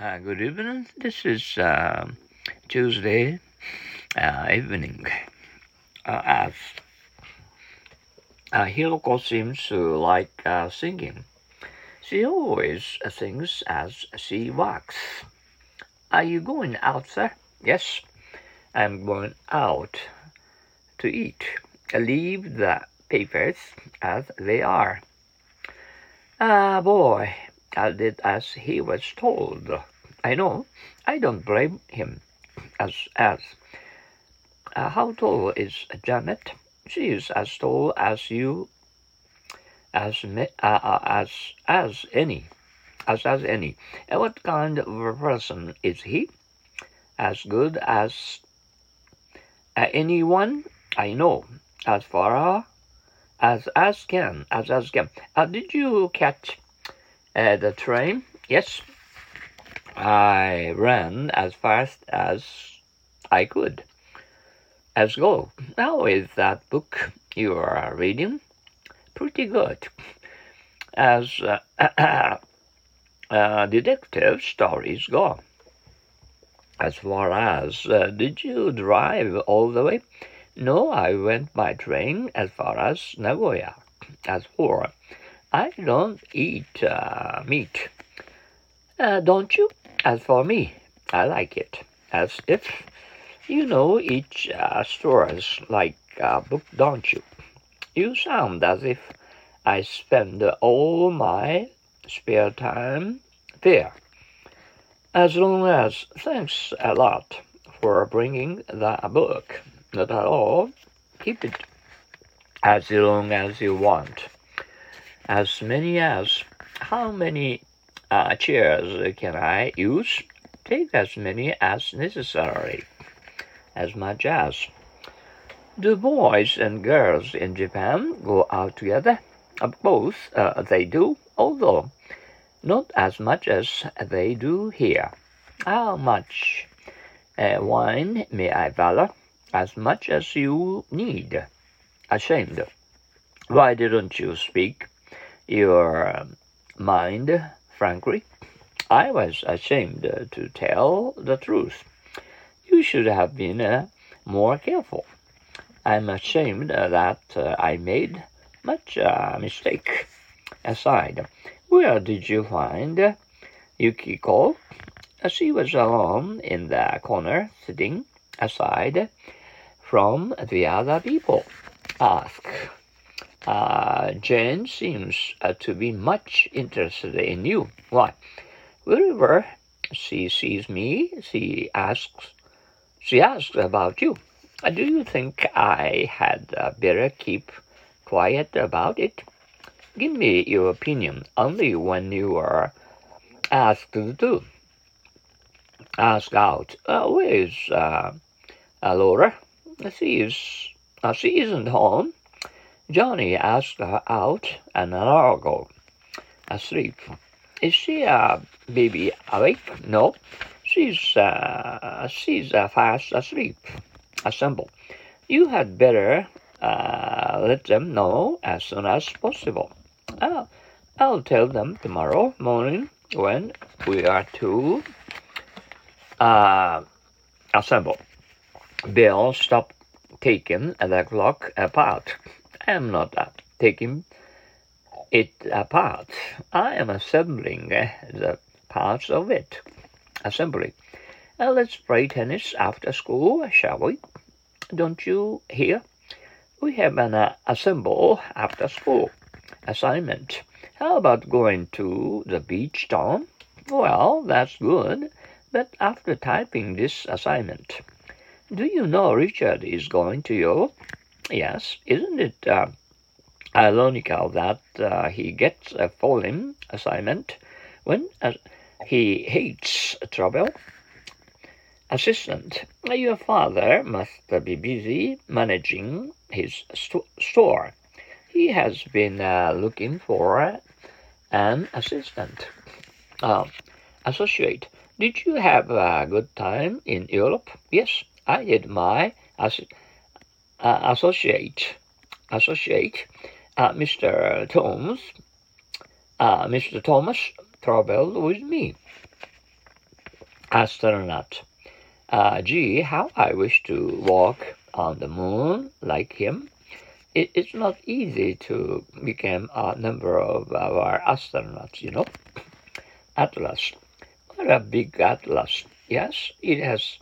Uh, good evening. This is uh, Tuesday uh, evening. Uh, as uh, Hiroko seems to like uh, singing. She always sings as she walks. Are you going out, sir? Yes, I'm going out to eat. Leave the papers as they are. Ah, boy, I did as he was told. I know. I don't blame him. As as. Uh, how tall is Janet? She is as tall as you. As me, uh, uh, as as any, as as any. And what kind of a person is he? As good as uh, anyone I know. As far as as can, as as can. Uh, did you catch uh, the train? Yes. I ran as fast as I could. As go. How is that book you are reading? Pretty good. As uh, uh, detective stories go. As far as, uh, did you drive all the way? No, I went by train as far as Nagoya. As for, I don't eat uh, meat. Uh, don't you? As for me, I like it. As if you know each uh, stories like a book, don't you? You sound as if I spend all my spare time there. As long as thanks a lot for bringing the book. Not at all. Keep it as long as you want. As many as how many uh, chairs can I use? Take as many as necessary. As much as. Do boys and girls in Japan go out together? Uh, both uh, they do, although not as much as they do here. How much uh, wine may I valor? As much as you need. Ashamed. Why didn't you speak your mind frankly? I was ashamed to tell the truth. You should have been uh, more careful. I'm ashamed that uh, I made much uh, mistake. Aside, where did you find Yukiko? She was alone in the corner, sitting aside from the other people. Ask. Uh, Jane seems uh, to be much interested in you. Why? Wherever she sees me, she asks. She asks about you. Uh, do you think I had uh, better keep quiet about it? Give me your opinion only when you are asked to. Ask out. Uh, where is Laura? She is. She isn't home. Johnny asked her out an hour ago. Asleep. Is she a baby awake? No. She's uh, she's uh, fast asleep. Assemble. You had better uh, let them know as soon as possible. I'll, I'll tell them tomorrow morning when we are to uh, assemble. Bill stopped taking the clock apart. Am not taking it apart. I am assembling the parts of it. Assembly. Uh, let's play tennis after school, shall we? Don't you hear? We have an uh, assemble after school assignment. How about going to the beach, Tom? Well, that's good. But after typing this assignment, do you know Richard is going to Europe? Yes, isn't it uh, ironical that uh, he gets a foreign assignment when uh, he hates trouble? Assistant, your father must be busy managing his st store. He has been uh, looking for an assistant. Uh, associate, did you have a good time in Europe? Yes, I did. My assistant associate, associate, uh, Mr. Thomas, uh, Mr. Thomas traveled with me. astronaut. Uh, gee, how I wish to walk on the moon like him. It, it's not easy to become a number of our astronauts, you know. Atlas. What a big atlas. Yes, it has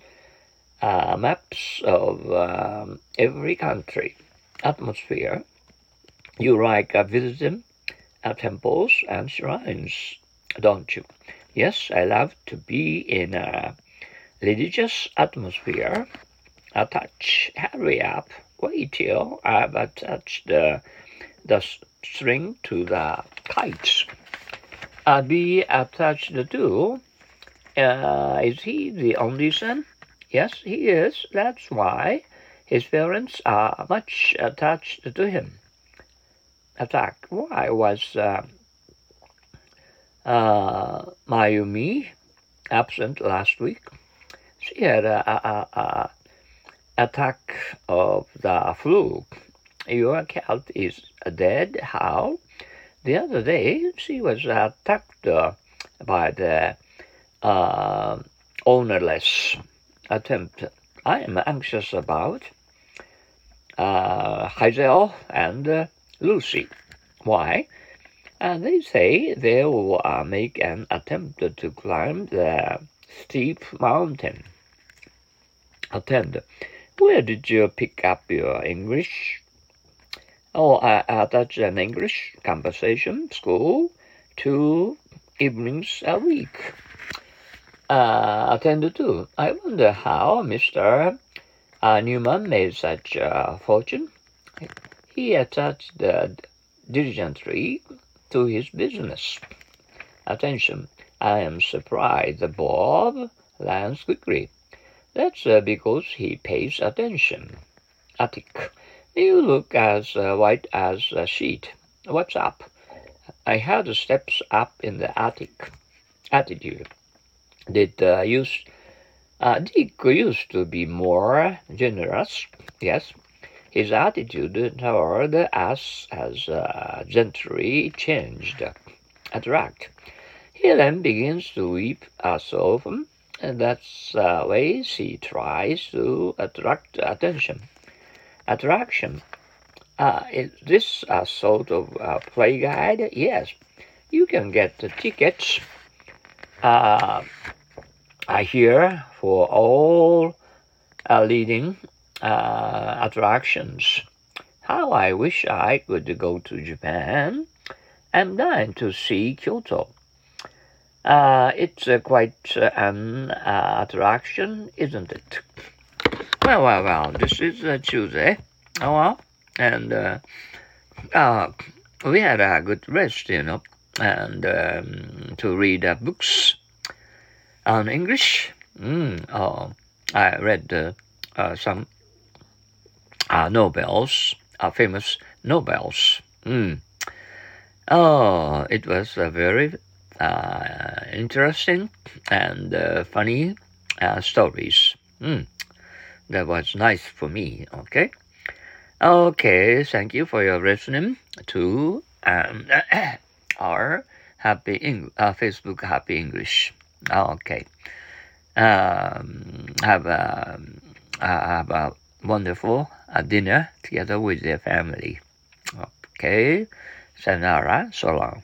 uh, maps of um, every country, atmosphere. You like uh, visiting uh, temples and shrines, don't you? Yes, I love to be in a religious atmosphere. Attach, hurry up, wait till I've attached the, the string to the kites. Uh, be attached to. Uh, is he the only son? Yes, he is. That's why his parents are much attached to him. Attack. Why was uh, uh, Mayumi absent last week? She had a, a, a attack of the flu. Your cat is dead. How? The other day she was attacked uh, by the uh, ownerless attempt I am anxious about uh, Hazel and uh, Lucy. Why? Uh, they say they will uh, make an attempt to climb the steep mountain. Attend. Where did you pick up your English? Oh, I uh, that's an English conversation school, two evenings a week uh, attended to. I wonder how Mr. Uh, Newman made such a fortune. He attached diligently to his business. Attention, I am surprised Bob lands quickly. That's uh, because he pays attention. Attic, you look as uh, white as a sheet. What's up? I heard steps up in the attic. Attitude did uh, uh, Dick used to be more generous. Yes, his attitude toward us has uh, gently changed. Attract. He then begins to weep as often, and that's the way he tries to attract attention. Attraction. Uh, is this a sort of uh, play guide? Yes, you can get the tickets. Uh, are here for all uh, leading uh, attractions. How I wish I could go to Japan. I'm dying to see Kyoto. Uh, it's uh, quite uh, an uh, attraction, isn't it? Well, well, well, this is Tuesday. Oh, well, and we had a good rest, you know, and um, to read books on English, mm, oh, I read uh, uh, some uh, uh, famous novels. Mm. Oh, it was a very uh, interesting and uh, funny uh, stories. Mm. That was nice for me. Okay. Okay. Thank you for your listening to um, our happy Eng- uh, Facebook Happy English. Oh, okay. Um, have a have a wonderful uh, dinner together with their family. Okay. Sayonara. So long.